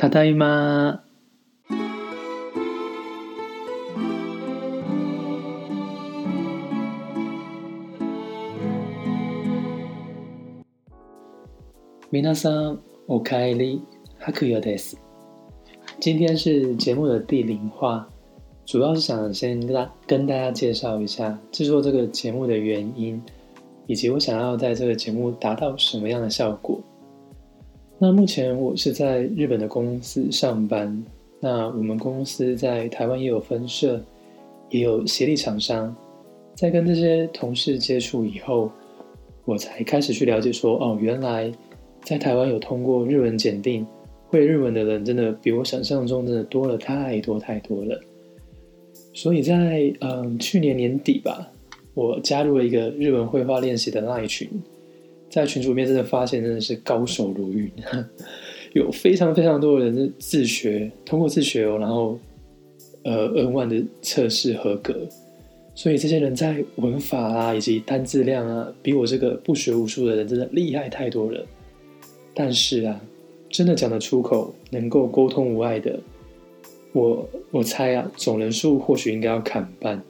ただいま。皆さん、おかえり、はくよです。今天是节目的第零话，主要是想先跟跟大家介绍一下制作这个节目的原因，以及我想要在这个节目达到什么样的效果。 那目前我是在日本的公司上班，那我们公司在台湾也有分社，也有协力厂商。在跟这些同事接触以后，我才开始去了解说，哦，原来在台湾有通过日文检定，会日文的人真的比我想象中真的多了太多太多了。所以在嗯去年年底吧，我加入了一个日文绘画练习的那一群。在群组面真的发现，真的是高手如云，有非常非常多的人是自学，通过自学哦，然后呃 N 万的测试合格，所以这些人在文法啊以及单字量啊，比我这个不学无术的人真的厉害太多了。但是啊，真的讲得出口，能够沟通无碍的，我我猜啊，总人数或许应该要砍半。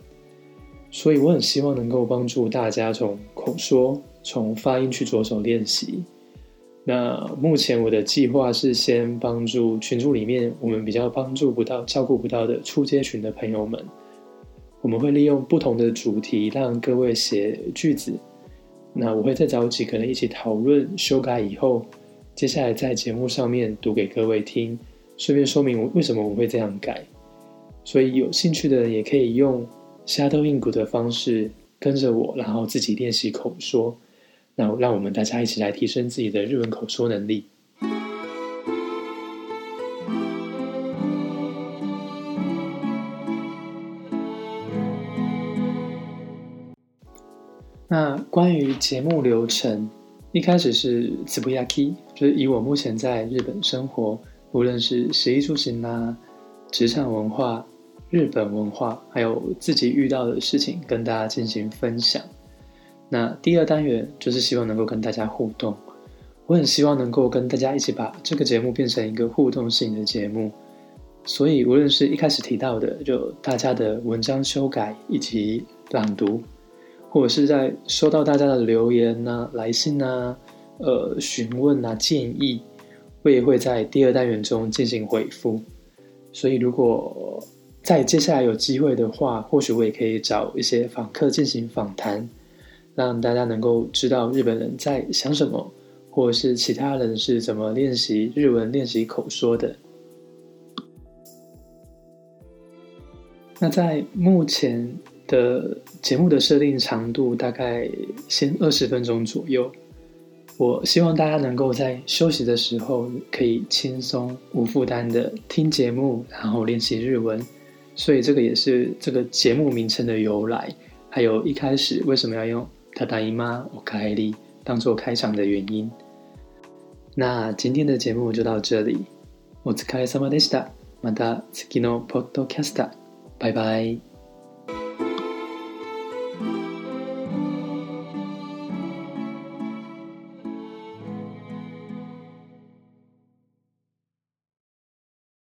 所以我很希望能够帮助大家从口说。从发音去着手练习。那目前我的计划是先帮助群组里面我们比较帮助不到、照顾不到的初阶群的朋友们。我们会利用不同的主题让各位写句子。那我会再找几个人一起讨论修改以后，接下来在节目上面读给各位听，顺便说明我为什么我会这样改。所以有兴趣的人也可以用 shadow 印鼓的方式跟着我，然后自己练习口说。那让我们大家一起来提升自己的日文口说能力。那关于节目流程，一开始是 z b u y a k 就是以我目前在日本生活，无论是食衣住行啦、职场文化、日本文化，还有自己遇到的事情，跟大家进行分享。那第二单元就是希望能够跟大家互动，我很希望能够跟大家一起把这个节目变成一个互动性的节目，所以无论是一开始提到的，就大家的文章修改以及朗读，或者是在收到大家的留言呐、来信呐、呃询问呐、建议，我也会在第二单元中进行回复。所以如果在接下来有机会的话，或许我也可以找一些访客进行访谈。让大家能够知道日本人在想什么，或者是其他人是怎么练习日文、练习口说的。那在目前的节目的设定长度大概先二十分钟左右，我希望大家能够在休息的时候可以轻松无负担的听节目，然后练习日文。所以这个也是这个节目名称的由来，还有一开始为什么要用。ただいま、おかえり当做开场的原因。那今天的节目就到这里。お疲れ様でした。また次のポッドキャスト。拜拜。